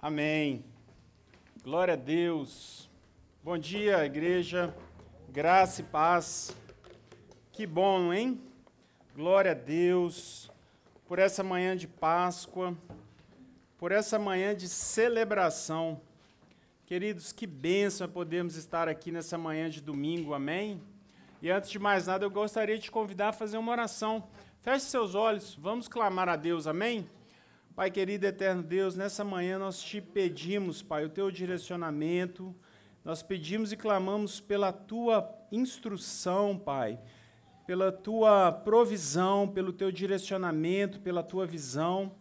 Amém. Glória a Deus. Bom dia, igreja. Graça e paz. Que bom, hein? Glória a Deus por essa manhã de Páscoa, por essa manhã de celebração. Queridos, que bênção é podermos estar aqui nessa manhã de domingo, amém? E antes de mais nada, eu gostaria de te convidar a fazer uma oração. Feche seus olhos, vamos clamar a Deus, amém? Pai querido, eterno Deus, nessa manhã nós te pedimos, Pai, o teu direcionamento, nós pedimos e clamamos pela tua instrução, Pai, pela tua provisão, pelo teu direcionamento, pela tua visão.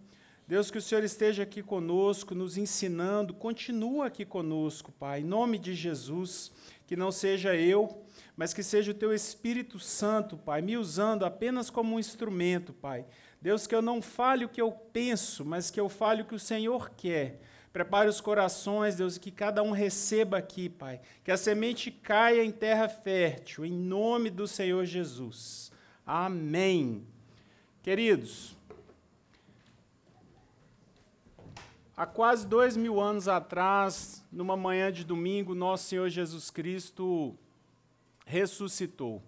Deus, que o Senhor esteja aqui conosco, nos ensinando, continua aqui conosco, Pai, em nome de Jesus, que não seja eu, mas que seja o teu Espírito Santo, Pai, me usando apenas como um instrumento, Pai Deus, que eu não fale o que eu penso, mas que eu fale o que o Senhor quer. Prepare os corações, Deus, que cada um receba aqui, Pai. Que a semente caia em terra fértil, em nome do Senhor Jesus. Amém. Queridos, há quase dois mil anos atrás, numa manhã de domingo, nosso Senhor Jesus Cristo ressuscitou.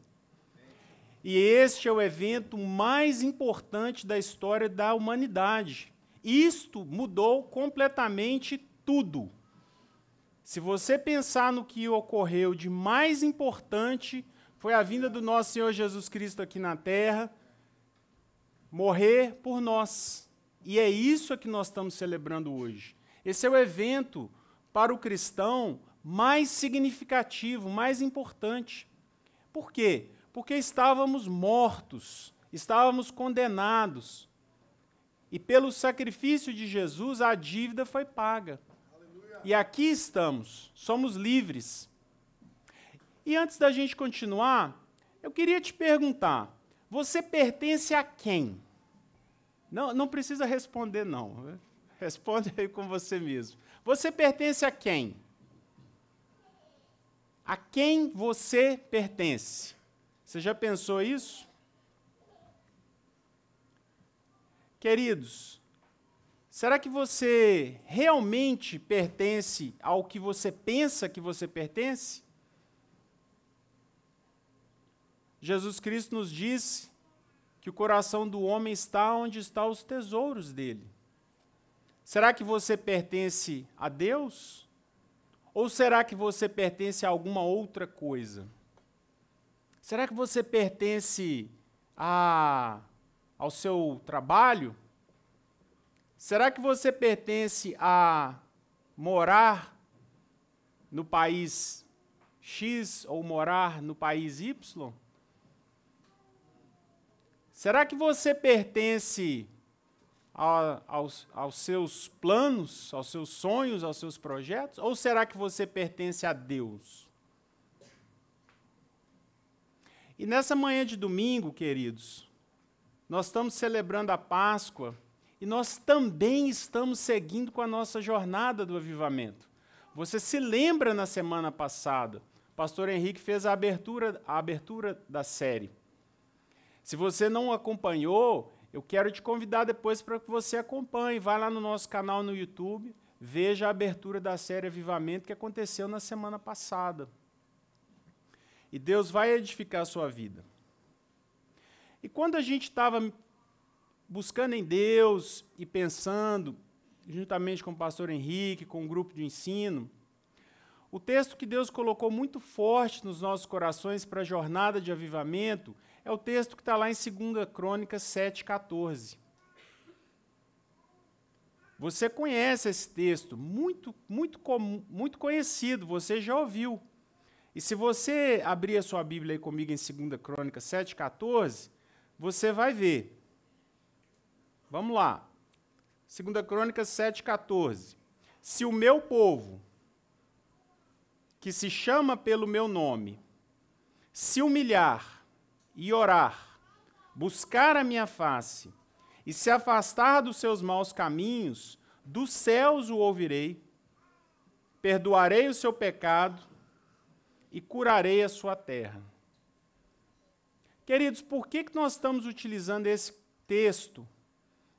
E este é o evento mais importante da história da humanidade. Isto mudou completamente tudo. Se você pensar no que ocorreu de mais importante, foi a vinda do nosso Senhor Jesus Cristo aqui na terra, morrer por nós. E é isso que nós estamos celebrando hoje. Esse é o evento para o cristão mais significativo, mais importante. Por quê? Porque estávamos mortos, estávamos condenados. E pelo sacrifício de Jesus, a dívida foi paga. Aleluia. E aqui estamos, somos livres. E antes da gente continuar, eu queria te perguntar: você pertence a quem? Não, não precisa responder, não. Responde aí com você mesmo. Você pertence a quem? A quem você pertence? Você já pensou isso? Queridos, será que você realmente pertence ao que você pensa que você pertence? Jesus Cristo nos disse que o coração do homem está onde estão os tesouros dele. Será que você pertence a Deus? Ou será que você pertence a alguma outra coisa? Será que você pertence a, ao seu trabalho? Será que você pertence a morar no país X ou morar no país Y? Será que você pertence a, aos, aos seus planos, aos seus sonhos, aos seus projetos? Ou será que você pertence a Deus? E nessa manhã de domingo, queridos, nós estamos celebrando a Páscoa e nós também estamos seguindo com a nossa jornada do avivamento. Você se lembra na semana passada, o pastor Henrique fez a abertura, a abertura da série. Se você não acompanhou, eu quero te convidar depois para que você acompanhe. Vai lá no nosso canal no YouTube, veja a abertura da série Avivamento que aconteceu na semana passada. E Deus vai edificar a sua vida. E quando a gente estava buscando em Deus e pensando, juntamente com o pastor Henrique, com o grupo de ensino, o texto que Deus colocou muito forte nos nossos corações para a jornada de avivamento é o texto que está lá em 2 Crônicas 7,14. Você conhece esse texto, muito, muito, muito conhecido, você já ouviu. E se você abrir a sua Bíblia aí comigo em 2 Crônica 7,14, você vai ver. Vamos lá. 2 Crônica 7,14. Se o meu povo, que se chama pelo meu nome, se humilhar e orar, buscar a minha face e se afastar dos seus maus caminhos, dos céus o ouvirei, perdoarei o seu pecado e curarei a sua terra. Queridos, por que, que nós estamos utilizando esse texto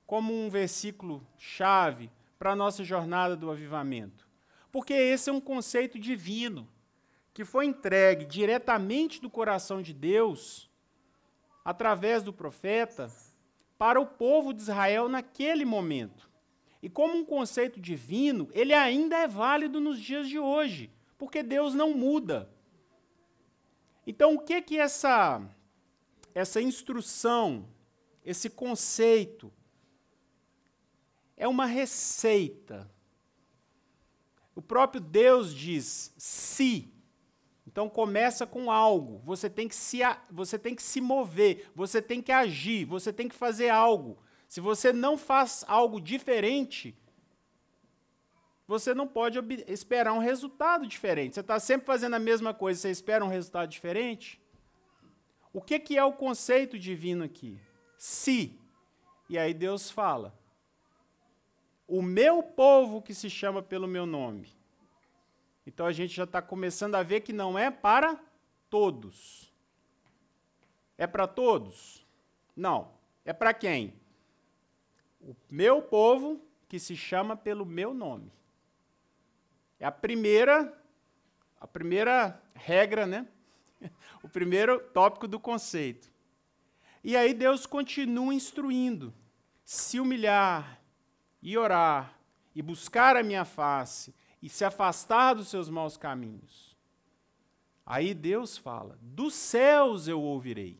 como um versículo chave para a nossa jornada do avivamento? Porque esse é um conceito divino que foi entregue diretamente do coração de Deus, através do profeta, para o povo de Israel naquele momento. E como um conceito divino, ele ainda é válido nos dias de hoje, porque Deus não muda. Então, o que que essa essa instrução, esse conceito é uma receita. O próprio Deus diz se. Então começa com algo. Você tem que se você tem que se mover, você tem que agir, você tem que fazer algo. Se você não faz algo diferente, você não pode esperar um resultado diferente. Você está sempre fazendo a mesma coisa, você espera um resultado diferente? O que, que é o conceito divino aqui? Se. E aí Deus fala: O meu povo que se chama pelo meu nome. Então a gente já está começando a ver que não é para todos. É para todos? Não. É para quem? o meu povo que se chama pelo meu nome. É a primeira a primeira regra, né? o primeiro tópico do conceito. E aí Deus continua instruindo: se humilhar e orar e buscar a minha face e se afastar dos seus maus caminhos. Aí Deus fala: dos céus eu ouvirei.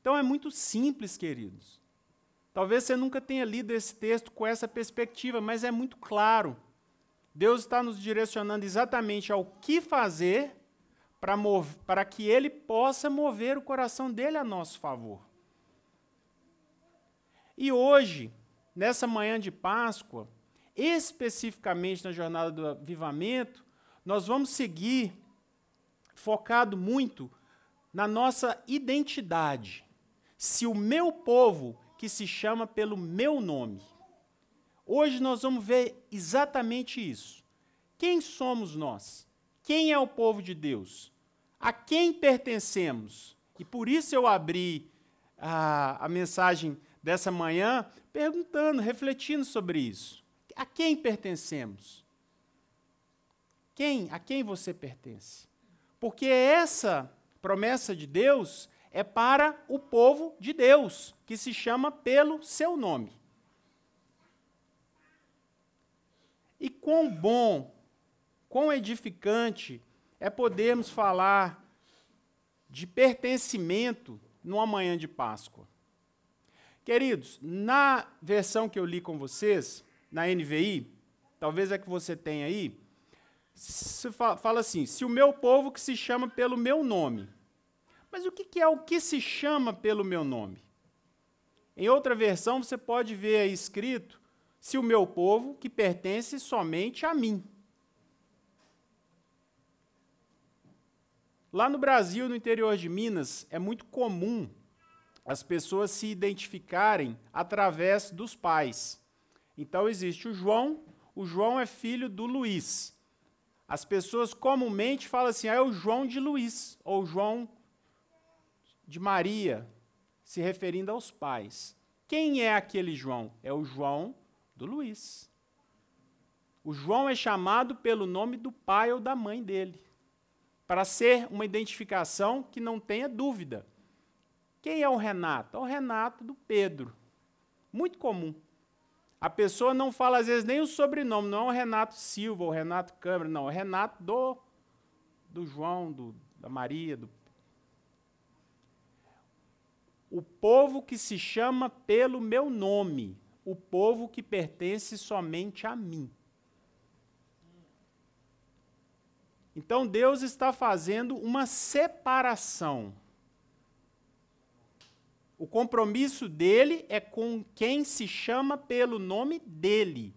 Então é muito simples, queridos. Talvez você nunca tenha lido esse texto com essa perspectiva, mas é muito claro. Deus está nos direcionando exatamente ao que fazer para, que Ele possa mover o coração dele a nosso favor. E hoje, nessa manhã de Páscoa, especificamente na jornada do avivamento, nós vamos seguir focado muito na nossa identidade. Se o meu povo que se chama pelo meu nome. Hoje nós vamos ver exatamente isso. Quem somos nós? Quem é o povo de Deus? A quem pertencemos? E por isso eu abri a, a mensagem dessa manhã perguntando, refletindo sobre isso. A quem pertencemos? Quem? A quem você pertence? Porque essa promessa de Deus é para o povo de Deus, que se chama pelo seu nome. E quão bom, quão edificante é podermos falar de pertencimento numa manhã de Páscoa. Queridos, na versão que eu li com vocês, na NVI, talvez é que você tenha aí, fala assim: se o meu povo que se chama pelo meu nome, mas o que é o que se chama pelo meu nome? Em outra versão, você pode ver aí escrito: se o meu povo, que pertence somente a mim. Lá no Brasil, no interior de Minas, é muito comum as pessoas se identificarem através dos pais. Então existe o João, o João é filho do Luiz. As pessoas comumente falam assim: ah, é o João de Luiz, ou João de Maria, se referindo aos pais. Quem é aquele João? É o João do Luiz. O João é chamado pelo nome do pai ou da mãe dele, para ser uma identificação que não tenha dúvida. Quem é o Renato? É o Renato do Pedro. Muito comum. A pessoa não fala, às vezes, nem o sobrenome, não é o Renato Silva ou Renato Câmara, não, é o Renato do, do João, do, da Maria, do o povo que se chama pelo meu nome, o povo que pertence somente a mim. Então Deus está fazendo uma separação. O compromisso dele é com quem se chama pelo nome dele.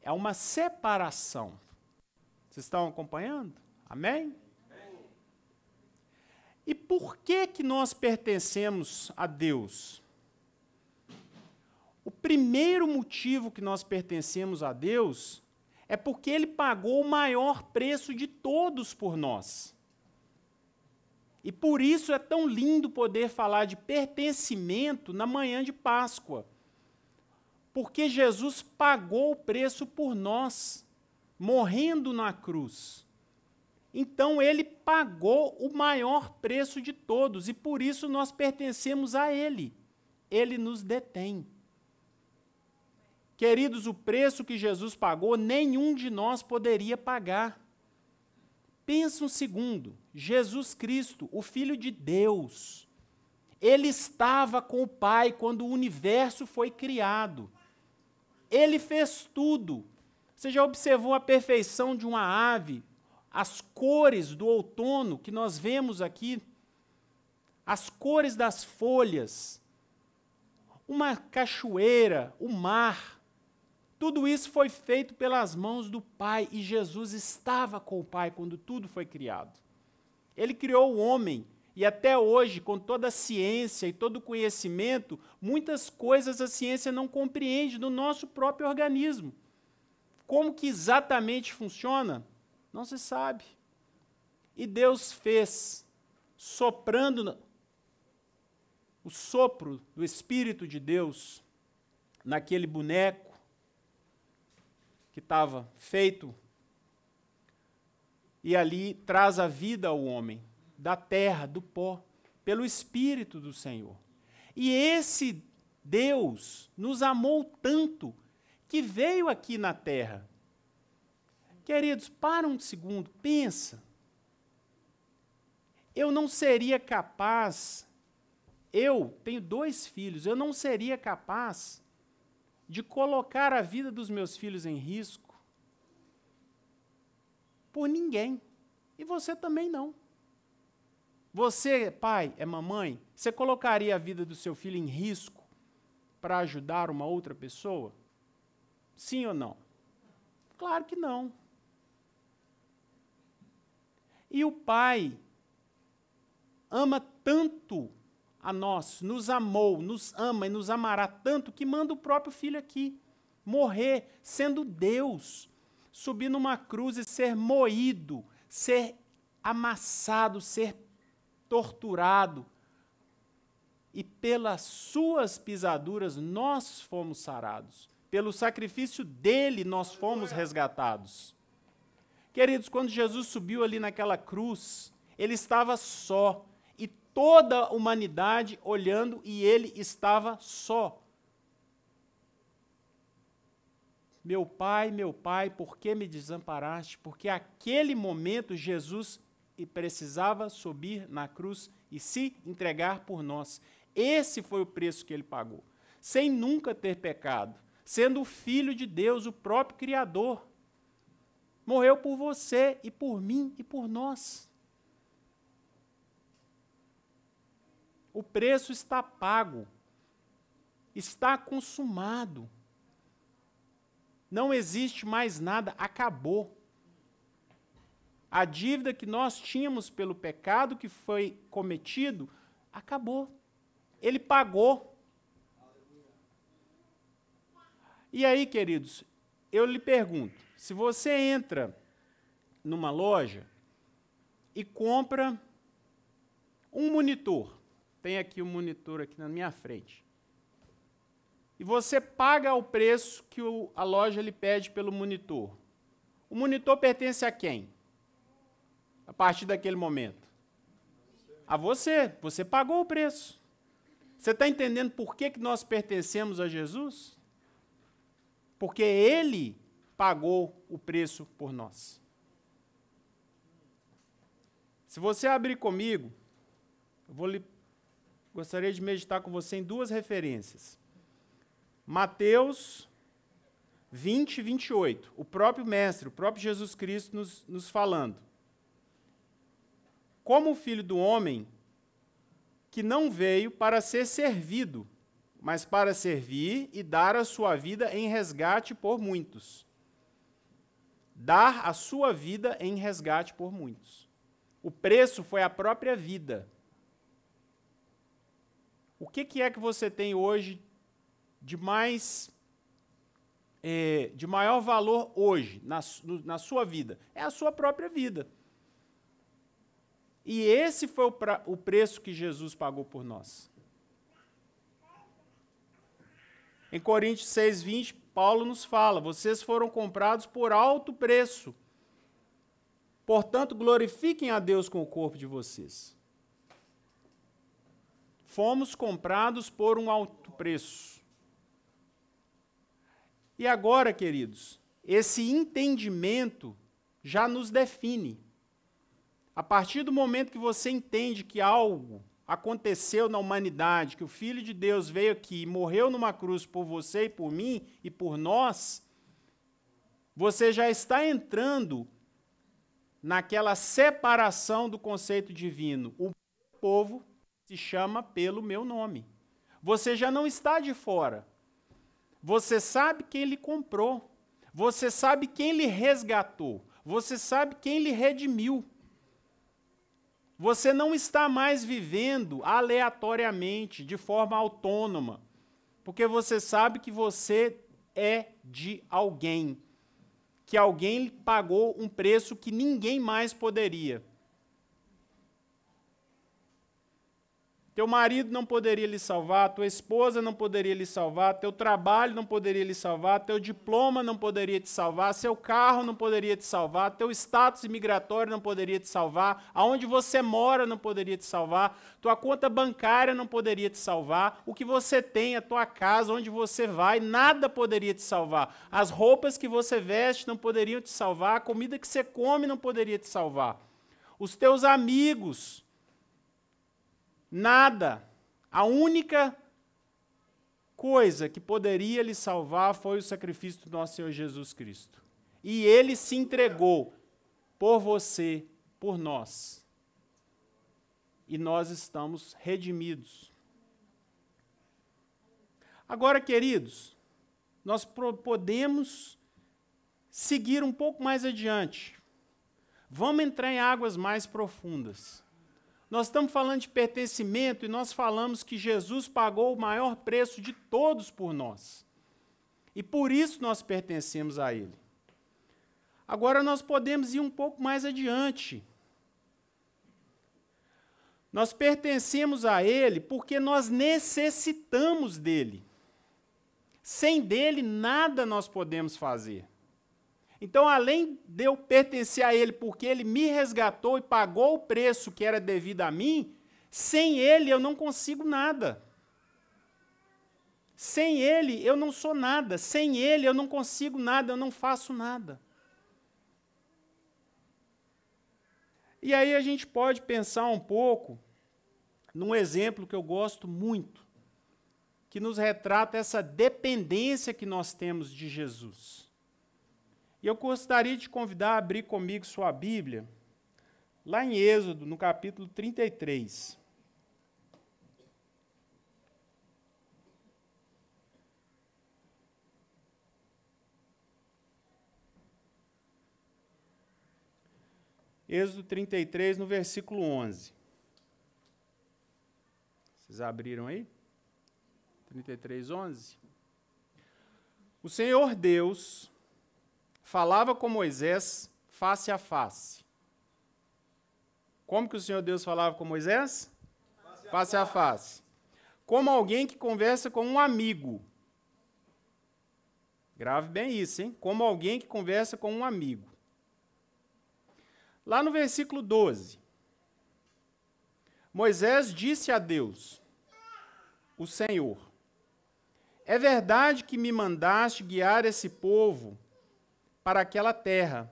É uma separação. Vocês estão acompanhando? Amém? E por que que nós pertencemos a Deus? O primeiro motivo que nós pertencemos a Deus é porque ele pagou o maior preço de todos por nós. E por isso é tão lindo poder falar de pertencimento na manhã de Páscoa. Porque Jesus pagou o preço por nós, morrendo na cruz. Então ele pagou o maior preço de todos e por isso nós pertencemos a ele. Ele nos detém. Queridos, o preço que Jesus pagou, nenhum de nós poderia pagar. Pensa um segundo: Jesus Cristo, o Filho de Deus, ele estava com o Pai quando o universo foi criado. Ele fez tudo. Você já observou a perfeição de uma ave as cores do outono que nós vemos aqui, as cores das folhas, uma cachoeira, o mar, tudo isso foi feito pelas mãos do Pai e Jesus estava com o Pai quando tudo foi criado. Ele criou o homem e até hoje, com toda a ciência e todo o conhecimento, muitas coisas a ciência não compreende do nosso próprio organismo. Como que exatamente funciona? Não se sabe. E Deus fez, soprando o sopro do Espírito de Deus naquele boneco que estava feito, e ali traz a vida ao homem, da terra, do pó, pelo Espírito do Senhor. E esse Deus nos amou tanto que veio aqui na terra Queridos, para um segundo, pensa. Eu não seria capaz, eu tenho dois filhos, eu não seria capaz de colocar a vida dos meus filhos em risco por ninguém. E você também não. Você, pai, é mamãe, você colocaria a vida do seu filho em risco para ajudar uma outra pessoa? Sim ou não? Claro que não. E o Pai ama tanto a nós, nos amou, nos ama e nos amará tanto que manda o próprio filho aqui morrer, sendo Deus, subir numa cruz e ser moído, ser amassado, ser torturado. E pelas suas pisaduras nós fomos sarados. Pelo sacrifício dele nós fomos resgatados. Queridos, quando Jesus subiu ali naquela cruz, ele estava só, toda a humanidade olhando, e ele estava só. Meu pai, meu pai, por que me desamparaste? Porque aquele momento Jesus precisava subir na cruz e se entregar por nós. Esse foi o preço que ele pagou, sem nunca ter pecado, sendo o filho de Deus, o próprio Criador. Morreu por você e por mim e por nós. O preço está pago. Está consumado. Não existe mais nada, acabou. A dívida que nós tínhamos pelo pecado que foi cometido, acabou. Ele pagou. E aí, queridos, eu lhe pergunto: se você entra numa loja e compra um monitor, tem aqui um monitor aqui na minha frente, e você paga o preço que o, a loja lhe pede pelo monitor, o monitor pertence a quem? A partir daquele momento? A você. Você pagou o preço. Você está entendendo por que, que nós pertencemos a Jesus? Porque Ele pagou o preço por nós. Se você abrir comigo, eu vou lhe, gostaria de meditar com você em duas referências. Mateus 20, 28. O próprio Mestre, o próprio Jesus Cristo nos, nos falando. Como o filho do homem que não veio para ser servido, mas para servir e dar a sua vida em resgate por muitos dar a sua vida em resgate por muitos. O preço foi a própria vida. O que, que é que você tem hoje de mais é, de maior valor hoje na, na sua vida? É a sua própria vida. E esse foi o, pra, o preço que Jesus pagou por nós. Em Coríntios 6, 20, Paulo nos fala: vocês foram comprados por alto preço. Portanto, glorifiquem a Deus com o corpo de vocês. Fomos comprados por um alto preço. E agora, queridos, esse entendimento já nos define. A partir do momento que você entende que algo aconteceu na humanidade, que o Filho de Deus veio aqui e morreu numa cruz por você e por mim e por nós, você já está entrando naquela separação do conceito divino. O povo se chama pelo meu nome. Você já não está de fora. Você sabe quem lhe comprou. Você sabe quem lhe resgatou. Você sabe quem lhe redimiu. Você não está mais vivendo aleatoriamente, de forma autônoma, porque você sabe que você é de alguém, que alguém pagou um preço que ninguém mais poderia. Teu marido não poderia lhe salvar, tua esposa não poderia lhe salvar, teu trabalho não poderia lhe salvar, teu diploma não poderia te salvar, seu carro não poderia te salvar, teu status imigratório não poderia te salvar, aonde você mora não poderia te salvar, tua conta bancária não poderia te salvar, o que você tem, a tua casa, onde você vai, nada poderia te salvar. As roupas que você veste não poderiam te salvar, a comida que você come não poderia te salvar. Os teus amigos, Nada. A única coisa que poderia lhe salvar foi o sacrifício do nosso Senhor Jesus Cristo. E ele se entregou por você, por nós. E nós estamos redimidos. Agora, queridos, nós podemos seguir um pouco mais adiante. Vamos entrar em águas mais profundas. Nós estamos falando de pertencimento e nós falamos que Jesus pagou o maior preço de todos por nós. E por isso nós pertencemos a Ele. Agora nós podemos ir um pouco mais adiante. Nós pertencemos a Ele porque nós necessitamos dele. Sem dele, nada nós podemos fazer. Então, além de eu pertencer a Ele porque Ele me resgatou e pagou o preço que era devido a mim, sem Ele eu não consigo nada. Sem Ele eu não sou nada. Sem Ele eu não consigo nada, eu não faço nada. E aí a gente pode pensar um pouco num exemplo que eu gosto muito, que nos retrata essa dependência que nós temos de Jesus. E eu gostaria de convidar a abrir comigo sua Bíblia, lá em Êxodo, no capítulo 33. Êxodo 33, no versículo 11. Vocês abriram aí? 33, 11. O Senhor Deus falava com Moisés face a face. Como que o Senhor Deus falava com Moisés? Face a face. Como alguém que conversa com um amigo. Grave bem isso, hein? Como alguém que conversa com um amigo. Lá no versículo 12. Moisés disse a Deus, o Senhor: É verdade que me mandaste guiar esse povo para aquela terra.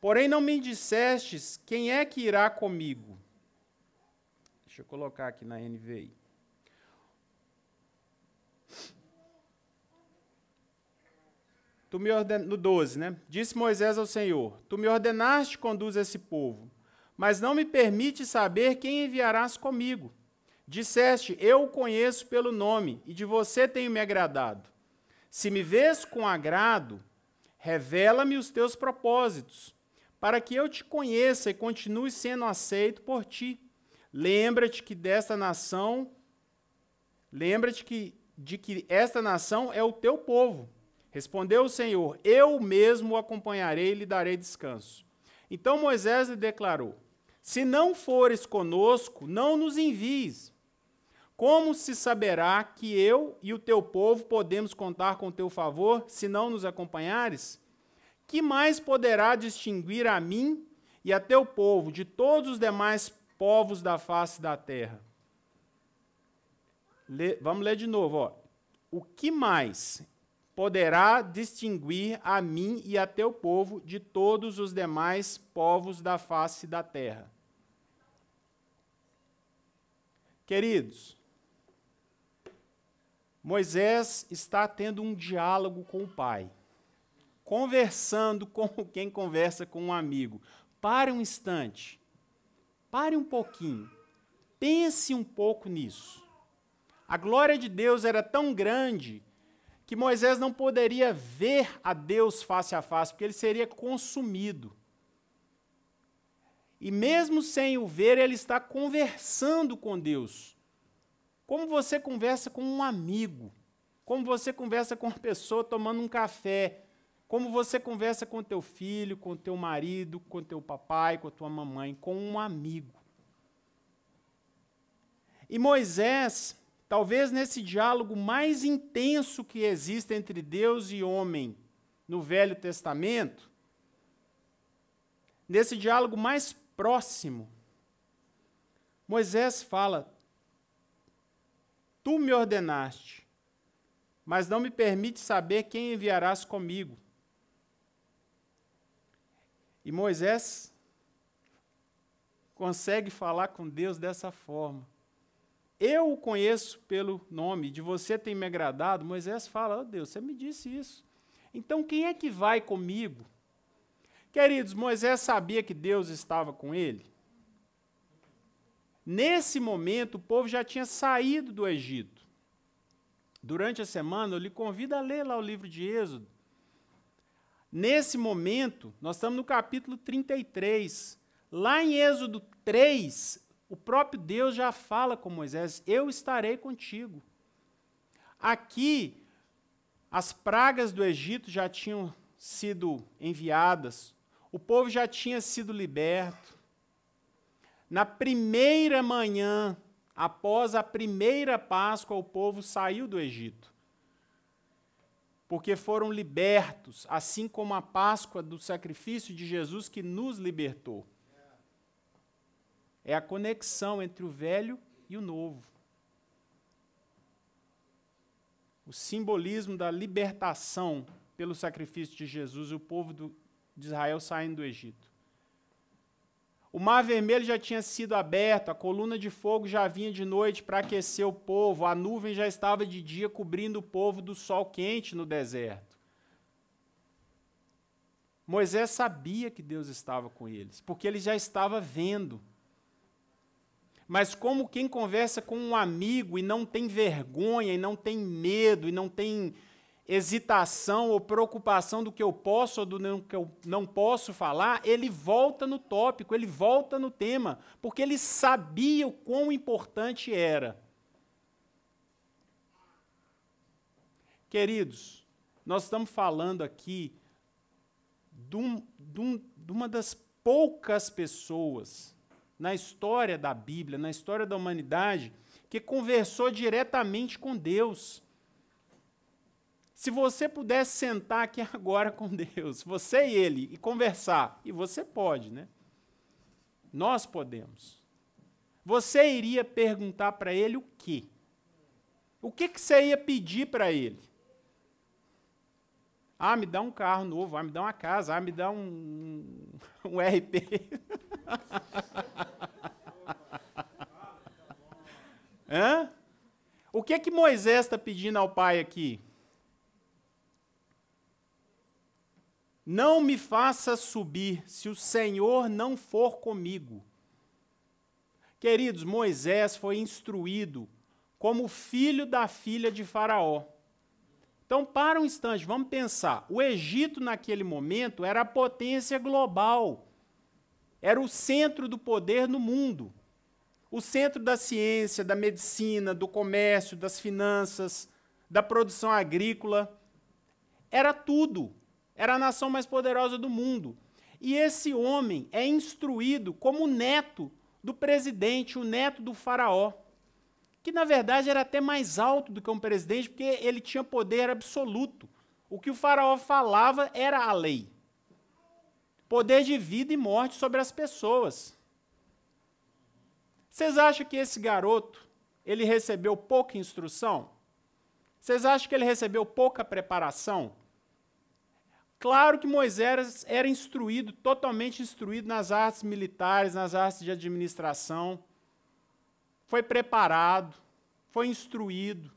Porém, não me dissestes quem é que irá comigo. Deixa eu colocar aqui na NVI. Tu me orden... No 12, né? Disse Moisés ao Senhor: Tu me ordenaste conduz esse povo, mas não me permite saber quem enviarás comigo. Disseste: Eu o conheço pelo nome, e de você tenho me agradado. Se me vês com agrado, Revela-me os teus propósitos, para que eu te conheça e continue sendo aceito por ti. Lembra-te que desta nação, lembra-te que, de que esta nação é o teu povo. Respondeu o Senhor: Eu mesmo o acompanharei e lhe darei descanso. Então Moisés lhe declarou: Se não fores conosco, não nos envies. Como se saberá que eu e o teu povo podemos contar com teu favor, se não nos acompanhares? Que mais poderá distinguir a mim e a teu povo de todos os demais povos da face da terra? Lê, vamos ler de novo. Ó. O que mais poderá distinguir a mim e a teu povo de todos os demais povos da face da terra? Queridos, Moisés está tendo um diálogo com o pai, conversando com quem conversa com um amigo. Pare um instante, pare um pouquinho, pense um pouco nisso. A glória de Deus era tão grande que Moisés não poderia ver a Deus face a face, porque ele seria consumido. E mesmo sem o ver, ele está conversando com Deus. Como você conversa com um amigo, como você conversa com uma pessoa tomando um café, como você conversa com teu filho, com teu marido, com teu papai, com a tua mamãe, com um amigo. E Moisés, talvez nesse diálogo mais intenso que existe entre Deus e homem no Velho Testamento, nesse diálogo mais próximo, Moisés fala: Tu me ordenaste, mas não me permite saber quem enviarás comigo. E Moisés consegue falar com Deus dessa forma. Eu o conheço pelo nome, de você tem me agradado. Moisés fala: oh, Deus, você me disse isso. Então quem é que vai comigo? Queridos, Moisés sabia que Deus estava com ele? Nesse momento, o povo já tinha saído do Egito. Durante a semana, eu lhe convido a ler lá o livro de Êxodo. Nesse momento, nós estamos no capítulo 33. Lá em Êxodo 3, o próprio Deus já fala com Moisés: Eu estarei contigo. Aqui, as pragas do Egito já tinham sido enviadas, o povo já tinha sido liberto. Na primeira manhã, após a primeira Páscoa, o povo saiu do Egito. Porque foram libertos, assim como a Páscoa do sacrifício de Jesus que nos libertou. É a conexão entre o velho e o novo. O simbolismo da libertação pelo sacrifício de Jesus e o povo do, de Israel saindo do Egito. O mar vermelho já tinha sido aberto, a coluna de fogo já vinha de noite para aquecer o povo, a nuvem já estava de dia cobrindo o povo do sol quente no deserto. Moisés sabia que Deus estava com eles, porque ele já estava vendo. Mas como quem conversa com um amigo e não tem vergonha, e não tem medo, e não tem hesitação ou preocupação do que eu posso ou do que eu não posso falar, ele volta no tópico, ele volta no tema, porque ele sabia o quão importante era. Queridos, nós estamos falando aqui de, um, de, um, de uma das poucas pessoas na história da Bíblia, na história da humanidade, que conversou diretamente com Deus. Se você pudesse sentar aqui agora com Deus, você e ele, e conversar, e você pode, né? Nós podemos. Você iria perguntar para ele o quê? O que, que você ia pedir para ele? Ah, me dá um carro novo, ah, me dá uma casa, ah, me dá um, um RP. Hã? O que que Moisés está pedindo ao pai aqui? Não me faça subir se o Senhor não for comigo. Queridos, Moisés foi instruído como filho da filha de Faraó. Então, para um instante, vamos pensar. O Egito, naquele momento, era a potência global. Era o centro do poder no mundo. O centro da ciência, da medicina, do comércio, das finanças, da produção agrícola. Era tudo. Era a nação mais poderosa do mundo. E esse homem é instruído como neto do presidente, o neto do faraó. que na verdade era até mais alto do que um presidente, porque ele tinha poder absoluto. O que o faraó falava era a lei. Poder de vida e morte sobre as pessoas. Vocês acham que esse garoto, ele recebeu pouca instrução? Vocês acham que ele recebeu pouca preparação? Claro que Moisés era instruído, totalmente instruído nas artes militares, nas artes de administração. Foi preparado, foi instruído,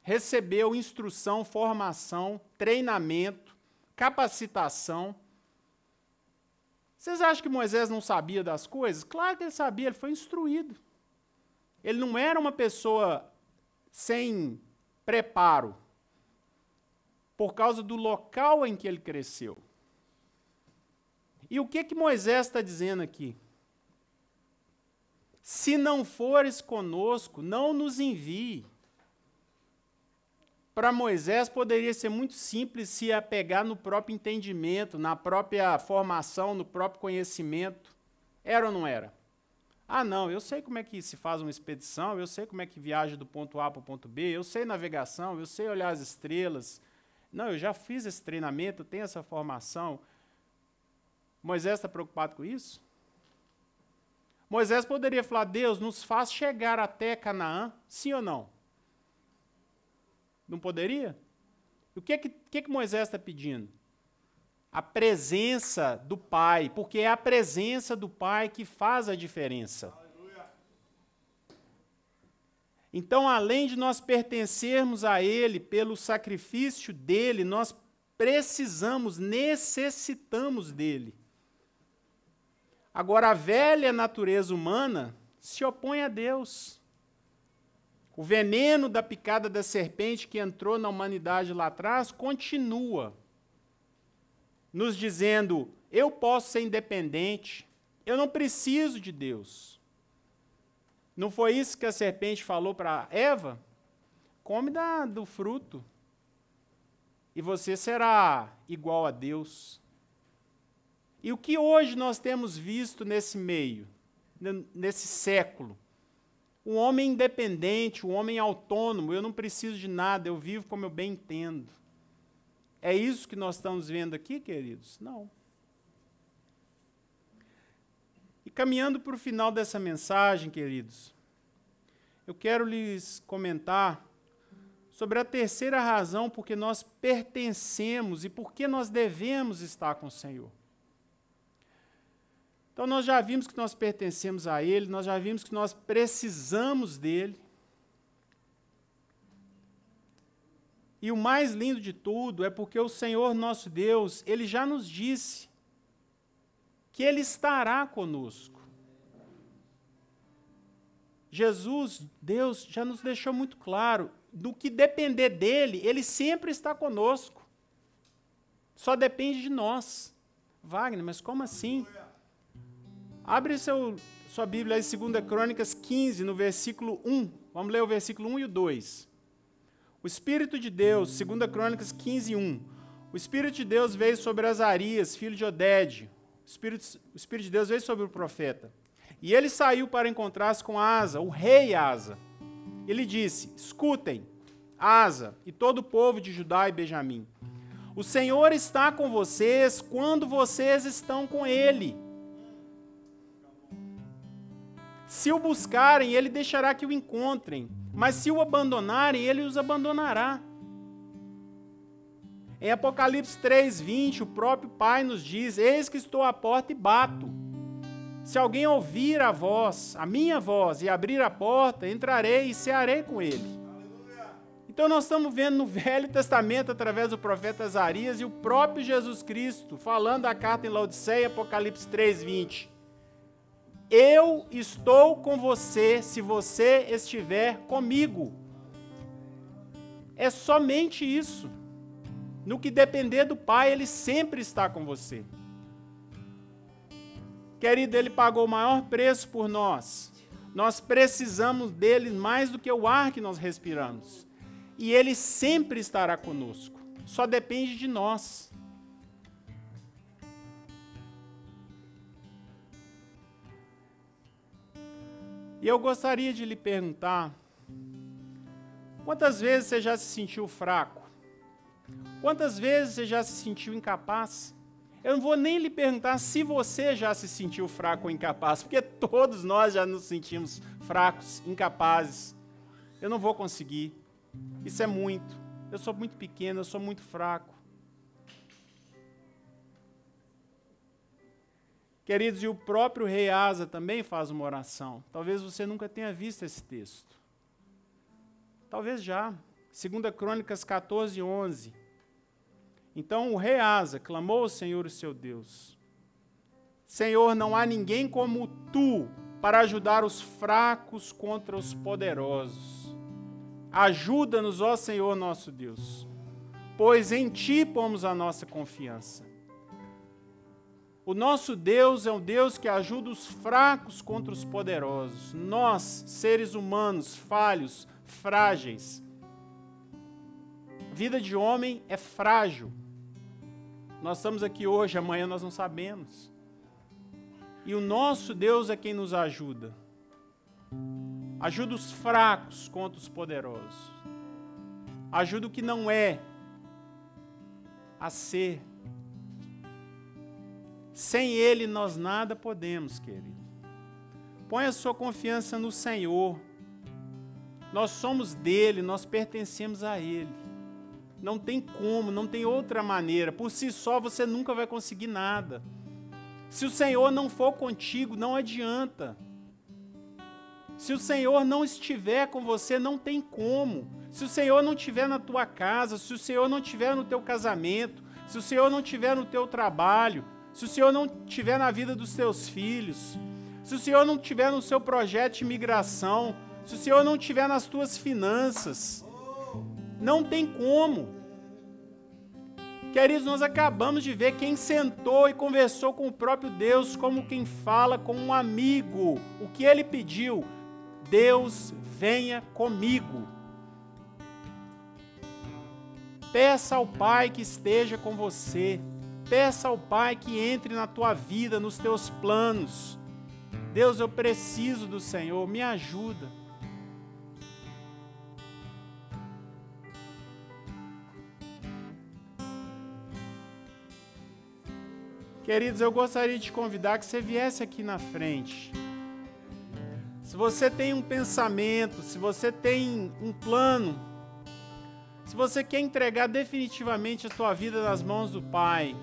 recebeu instrução, formação, treinamento, capacitação. Vocês acham que Moisés não sabia das coisas? Claro que ele sabia, ele foi instruído. Ele não era uma pessoa sem preparo, por causa do local em que ele cresceu. E o que que Moisés está dizendo aqui? Se não fores conosco, não nos envie. Para Moisés poderia ser muito simples se apegar no próprio entendimento, na própria formação, no próprio conhecimento. Era ou não era? Ah, não, eu sei como é que se faz uma expedição, eu sei como é que viaja do ponto A para o ponto B, eu sei navegação, eu sei olhar as estrelas. Não, eu já fiz esse treinamento, tenho essa formação. Moisés está preocupado com isso? Moisés poderia falar: Deus, nos faz chegar até Canaã, sim ou não? Não poderia? O que, que, que, que Moisés está pedindo? a presença do Pai, porque é a presença do Pai que faz a diferença. Então, além de nós pertencermos a Ele pelo sacrifício dele, nós precisamos, necessitamos dele. Agora, a velha natureza humana se opõe a Deus. O veneno da picada da serpente que entrou na humanidade lá atrás continua nos dizendo: eu posso ser independente, eu não preciso de Deus. Não foi isso que a serpente falou para Eva? Come da, do fruto e você será igual a Deus. E o que hoje nós temos visto nesse meio, nesse século? Um homem independente, um homem autônomo, eu não preciso de nada, eu vivo como eu bem entendo. É isso que nós estamos vendo aqui, queridos? Não. E caminhando para o final dessa mensagem, queridos, eu quero lhes comentar sobre a terceira razão porque nós pertencemos e porque nós devemos estar com o Senhor. Então, nós já vimos que nós pertencemos a Ele, nós já vimos que nós precisamos dele. E o mais lindo de tudo é porque o Senhor nosso Deus, ele já nos disse que ele estará conosco. Jesus, Deus, já nos deixou muito claro, do que depender dele, ele sempre está conosco. Só depende de nós. Wagner, mas como assim? Abre seu, sua Bíblia aí, 2 Crônicas 15, no versículo 1. Vamos ler o versículo 1 e o 2. O Espírito de Deus, 2 Crônicas 15, 1. O Espírito de Deus veio sobre Azarias, filho de Oded. Espírito, o Espírito de Deus veio sobre o profeta. E ele saiu para encontrar-se com Asa, o rei Asa. Ele disse: Escutem, Asa e todo o povo de Judá e Benjamim. O Senhor está com vocês quando vocês estão com Ele. Se o buscarem, Ele deixará que o encontrem. Mas se o abandonarem, ele os abandonará. Em Apocalipse 3:20, o próprio Pai nos diz: Eis que estou à porta e bato. Se alguém ouvir a voz, a minha voz, e abrir a porta, entrarei e cearei com ele. Então nós estamos vendo no Velho Testamento, através do profeta Azarias, e o próprio Jesus Cristo, falando a carta em Laodiceia, Apocalipse 3:20. Eu estou com você se você estiver comigo. É somente isso. No que depender do Pai, Ele sempre está com você. Querido, Ele pagou o maior preço por nós. Nós precisamos dele mais do que o ar que nós respiramos. E Ele sempre estará conosco. Só depende de nós. E eu gostaria de lhe perguntar Quantas vezes você já se sentiu fraco? Quantas vezes você já se sentiu incapaz? Eu não vou nem lhe perguntar se você já se sentiu fraco ou incapaz, porque todos nós já nos sentimos fracos, incapazes. Eu não vou conseguir. Isso é muito. Eu sou muito pequeno, eu sou muito fraco. Queridos, e o próprio rei Asa também faz uma oração. Talvez você nunca tenha visto esse texto. Talvez já. 2 Crônicas 14, 11. Então o rei Asa clamou ao Senhor, o seu Deus: Senhor, não há ninguém como tu para ajudar os fracos contra os poderosos. Ajuda-nos, ó Senhor nosso Deus, pois em ti pomos a nossa confiança. O nosso Deus é um Deus que ajuda os fracos contra os poderosos. Nós, seres humanos, falhos, frágeis. A vida de homem é frágil. Nós estamos aqui hoje, amanhã nós não sabemos. E o nosso Deus é quem nos ajuda. Ajuda os fracos contra os poderosos. Ajuda o que não é a ser. Sem Ele nós nada podemos, querido. Põe a sua confiança no Senhor. Nós somos dele, nós pertencemos a Ele. Não tem como, não tem outra maneira. Por si só você nunca vai conseguir nada. Se o Senhor não for contigo, não adianta. Se o Senhor não estiver com você, não tem como. Se o Senhor não estiver na tua casa, se o Senhor não estiver no teu casamento, se o Senhor não estiver no teu trabalho, se o Senhor não estiver na vida dos teus filhos, se o Senhor não estiver no seu projeto de imigração, se o Senhor não estiver nas tuas finanças, não tem como. Queridos, nós acabamos de ver quem sentou e conversou com o próprio Deus, como quem fala com um amigo. O que ele pediu? Deus, venha comigo. Peça ao Pai que esteja com você. Peça ao Pai que entre na tua vida, nos teus planos. Deus, eu preciso do Senhor, me ajuda. Queridos, eu gostaria de convidar que você viesse aqui na frente. Se você tem um pensamento, se você tem um plano, se você quer entregar definitivamente a tua vida nas mãos do Pai,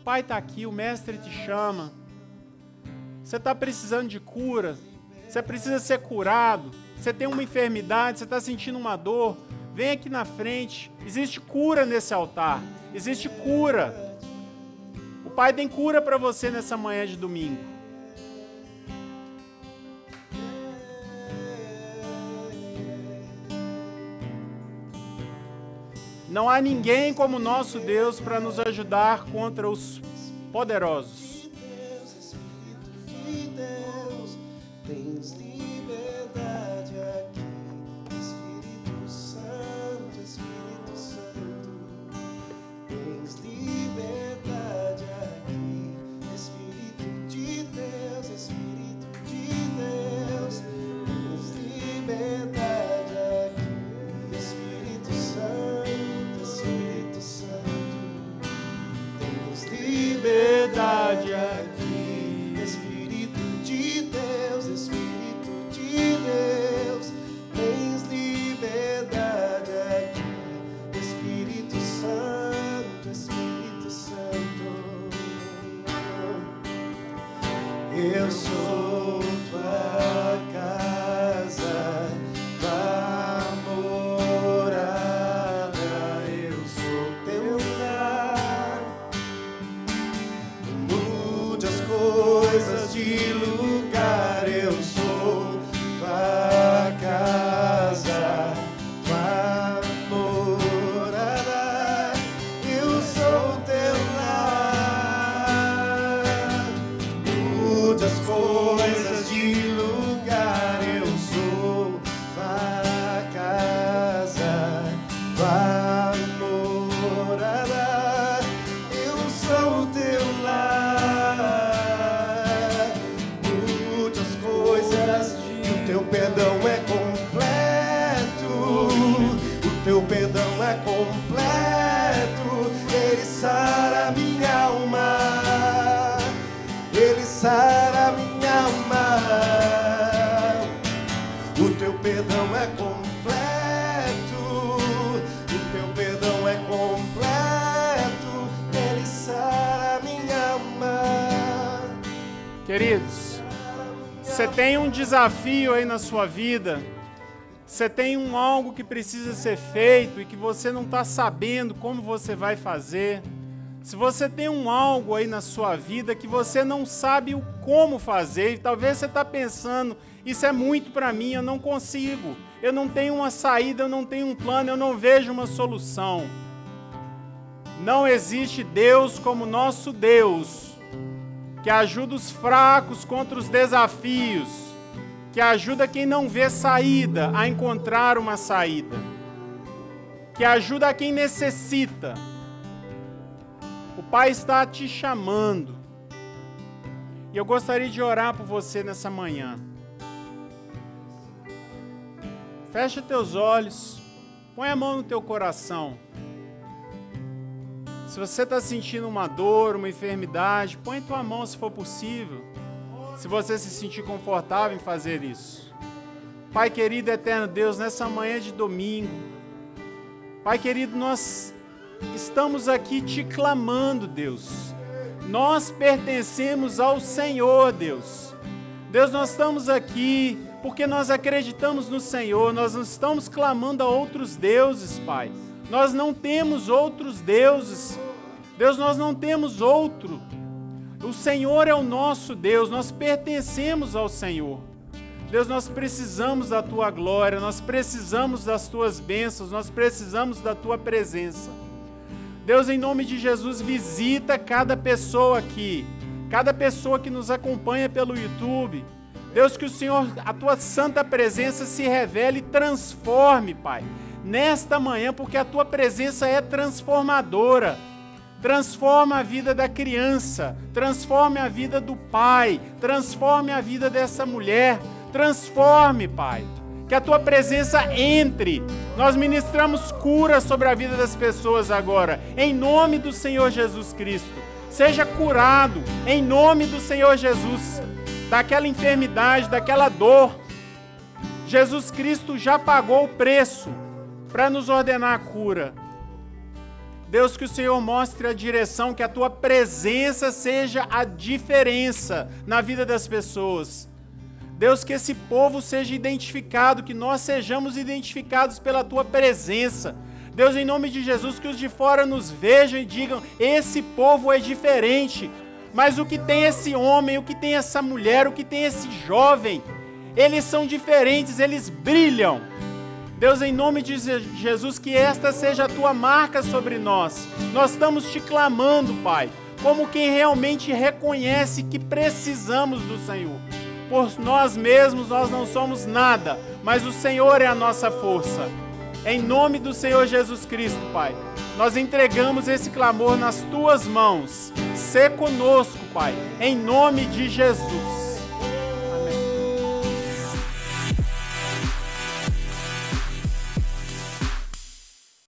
o Pai está aqui, o Mestre te chama. Você está precisando de cura, você precisa ser curado, você tem uma enfermidade, você está sentindo uma dor, vem aqui na frente. Existe cura nesse altar, existe cura. Pai tem cura para você nessa manhã de domingo. Não há ninguém como nosso Deus para nos ajudar contra os poderosos. Queridos, você tem um desafio aí na sua vida, você tem um algo que precisa ser feito e que você não está sabendo como você vai fazer. Se você tem um algo aí na sua vida que você não sabe o como fazer, e talvez você está pensando, isso é muito para mim, eu não consigo, eu não tenho uma saída, eu não tenho um plano, eu não vejo uma solução. Não existe Deus como nosso Deus, que ajuda os fracos contra os desafios, que ajuda quem não vê saída a encontrar uma saída, que ajuda quem necessita o Pai está te chamando. E eu gostaria de orar por você nessa manhã. Fecha teus olhos, põe a mão no teu coração. Se você está sentindo uma dor, uma enfermidade, põe tua mão se for possível. Se você se sentir confortável em fazer isso. Pai querido, eterno Deus, nessa manhã de domingo, Pai querido, nós estamos aqui te clamando, Deus. Nós pertencemos ao Senhor, Deus. Deus, nós estamos aqui porque nós acreditamos no Senhor, nós não estamos clamando a outros deuses, Pai. Nós não temos outros deuses. Deus, nós não temos outro. O Senhor é o nosso Deus, nós pertencemos ao Senhor. Deus, nós precisamos da tua glória, nós precisamos das tuas bênçãos, nós precisamos da tua presença. Deus, em nome de Jesus, visita cada pessoa aqui, cada pessoa que nos acompanha pelo YouTube. Deus, que o Senhor, a tua santa presença se revele e transforme, Pai, nesta manhã, porque a tua presença é transformadora. Transforma a vida da criança, transforme a vida do pai, transforme a vida dessa mulher, transforme, Pai que a tua presença entre. Nós ministramos cura sobre a vida das pessoas agora, em nome do Senhor Jesus Cristo. Seja curado, em nome do Senhor Jesus, daquela enfermidade, daquela dor. Jesus Cristo já pagou o preço para nos ordenar a cura. Deus, que o Senhor mostre a direção, que a tua presença seja a diferença na vida das pessoas. Deus, que esse povo seja identificado, que nós sejamos identificados pela tua presença. Deus, em nome de Jesus, que os de fora nos vejam e digam: esse povo é diferente. Mas o que tem esse homem, o que tem essa mulher, o que tem esse jovem, eles são diferentes, eles brilham. Deus, em nome de Jesus, que esta seja a tua marca sobre nós. Nós estamos te clamando, Pai, como quem realmente reconhece que precisamos do Senhor por nós mesmos nós não somos nada, mas o Senhor é a nossa força. Em nome do Senhor Jesus Cristo, Pai, nós entregamos esse clamor nas tuas mãos. Sê conosco, Pai, em nome de Jesus.